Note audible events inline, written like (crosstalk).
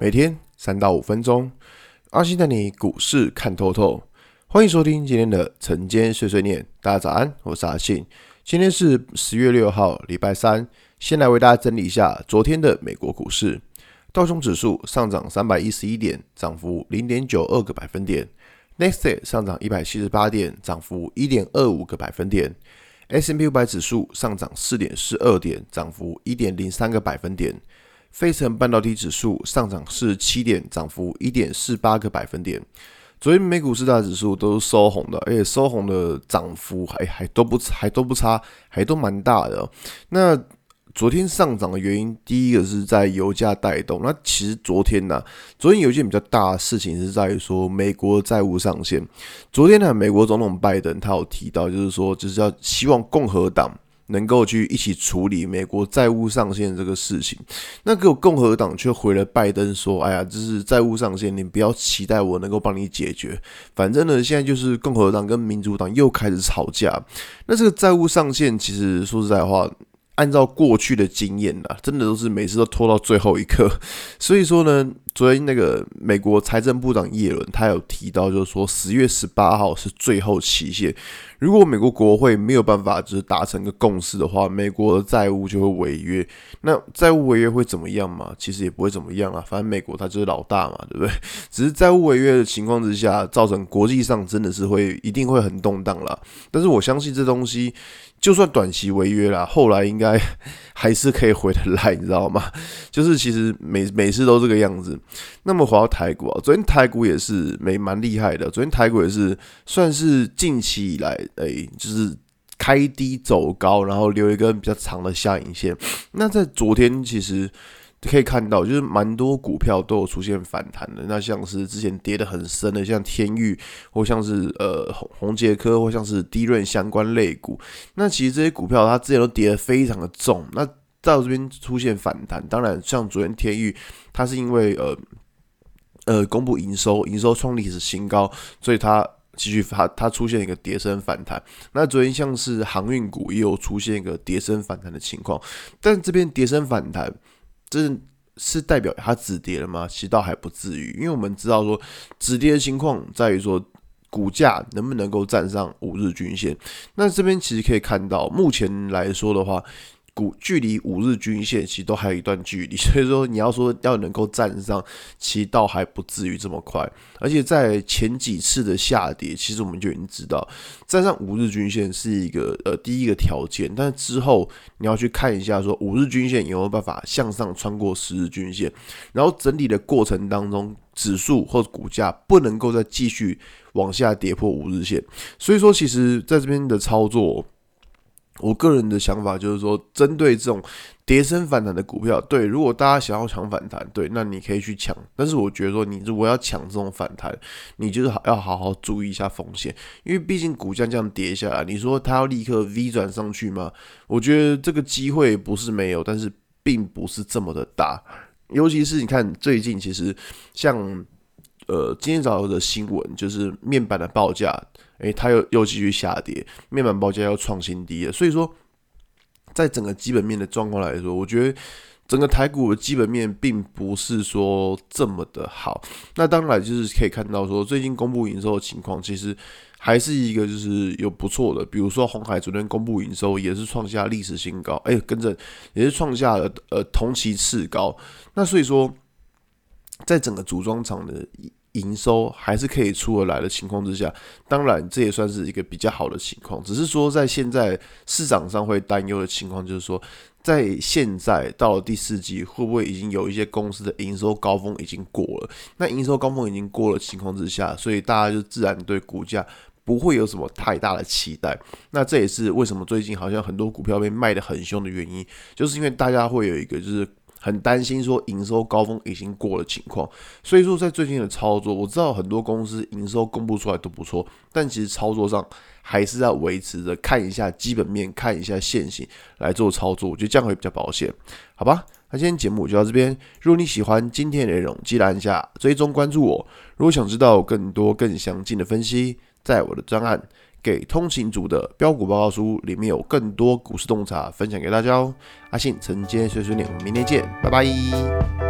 每天三到五分钟，阿信带你股市看透透。欢迎收听今天的晨间碎碎念。大家早安，我是阿信。今天是十月六号，礼拜三。先来为大家整理一下昨天的美国股市。道琼指数上涨三百一十一点，涨幅零点九二个百分点。纳斯达克上涨一百七十八点，涨幅一点二五个百分点。S M P 五百指数上涨四点四二点，涨幅一点零三个百分点。费城半导体指数上涨四十七点，涨幅一点四八个百分点。昨天美股四大指数都是收红的，而且收红的涨幅还还都不还都不差，还都蛮大的。那昨天上涨的原因，第一个是在油价带动。那其实昨天呢、昨天有一件比较大的事情是在于说美国债务上限。昨天呢，美国总统拜登他有提到，就是说就是要希望共和党。能够去一起处理美国债务上限这个事情，那个共和党却回了拜登说：“哎呀，这是债务上限，你不要期待我能够帮你解决。反正呢，现在就是共和党跟民主党又开始吵架。那这个债务上限，其实说实在话。”按照过去的经验呐，真的都是每次都拖到最后一刻。所以说呢，昨天那个美国财政部长耶伦他有提到，就是说十月十八号是最后期限。如果美国国会没有办法就是达成个共识的话，美国的债务就会违约。那债务违约会怎么样嘛？其实也不会怎么样啊，反正美国它就是老大嘛，对不对？(laughs) 只是债务违约的情况之下，造成国际上真的是会一定会很动荡啦。但是我相信这东西。就算短期违约啦，后来应该 (laughs) 还是可以回得来，你知道吗？就是其实每每次都这个样子。那么回到台股啊，昨天台股也是没蛮厉害的。昨天台股也是算是近期以来，哎、就是开低走高，然后留一根比较长的下影线。那在昨天其实。可以看到，就是蛮多股票都有出现反弹的。那像是之前跌得很深的，像天钰，或像是呃红红杰科，或像是低润相关类股。那其实这些股票它之前都跌得非常的重。那到这边出现反弹，当然像昨天天域，它是因为呃呃公布营收，营收创历史新高，所以它继续发，它出现一个跌升反弹。那昨天像是航运股也有出现一个跌升反弹的情况，但这边跌升反弹。这是代表它止跌了吗？其实倒还不至于，因为我们知道说止跌的情况在于说股价能不能够站上五日均线。那这边其实可以看到，目前来说的话。股距离五日均线其实都还有一段距离，(laughs) 所以说你要说要能够站上，其实倒还不至于这么快。而且在前几次的下跌，其实我们就已经知道站上五日均线是一个呃第一个条件，但是之后你要去看一下说五日均线有没有办法向上穿过十日均线，然后整理的过程当中，指数或者股价不能够再继续往下跌破五日线。所以说，其实在这边的操作。我个人的想法就是说，针对这种跌升反弹的股票，对，如果大家想要抢反弹，对，那你可以去抢。但是我觉得说，你如果要抢这种反弹，你就是好要好好注意一下风险，因为毕竟股价这样跌下来，你说它要立刻 V 转上去吗？我觉得这个机会不是没有，但是并不是这么的大。尤其是你看最近，其实像呃今天早上的新闻，就是面板的报价。诶，它又又继续下跌，面板报价又创新低了。所以说，在整个基本面的状况来说，我觉得整个台股的基本面并不是说这么的好。那当然就是可以看到说，最近公布营收的情况，其实还是一个就是有不错的。比如说红海昨天公布营收也是创下历史新高，诶，跟着也是创下了呃同期次高。那所以说，在整个组装厂的。营收还是可以出得来的情况之下，当然这也算是一个比较好的情况。只是说在现在市场上会担忧的情况，就是说在现在到了第四季，会不会已经有一些公司的营收高峰已经过了？那营收高峰已经过了情况之下，所以大家就自然对股价不会有什么太大的期待。那这也是为什么最近好像很多股票被卖得很凶的原因，就是因为大家会有一个就是。很担心说营收高峰已经过了情况，所以说在最近的操作，我知道很多公司营收公布出来都不错，但其实操作上还是要维持着看一下基本面，看一下现形来做操作，我觉得这样会比较保险，好吧？那今天节目就到这边，如果你喜欢今天的内容，记得按下追踪关注我。如果想知道更多更详尽的分析，在我的专案。给通勤族的标股报告书里面有更多股市洞察分享给大家哦。阿信晨间碎碎念，我们明天见，拜拜。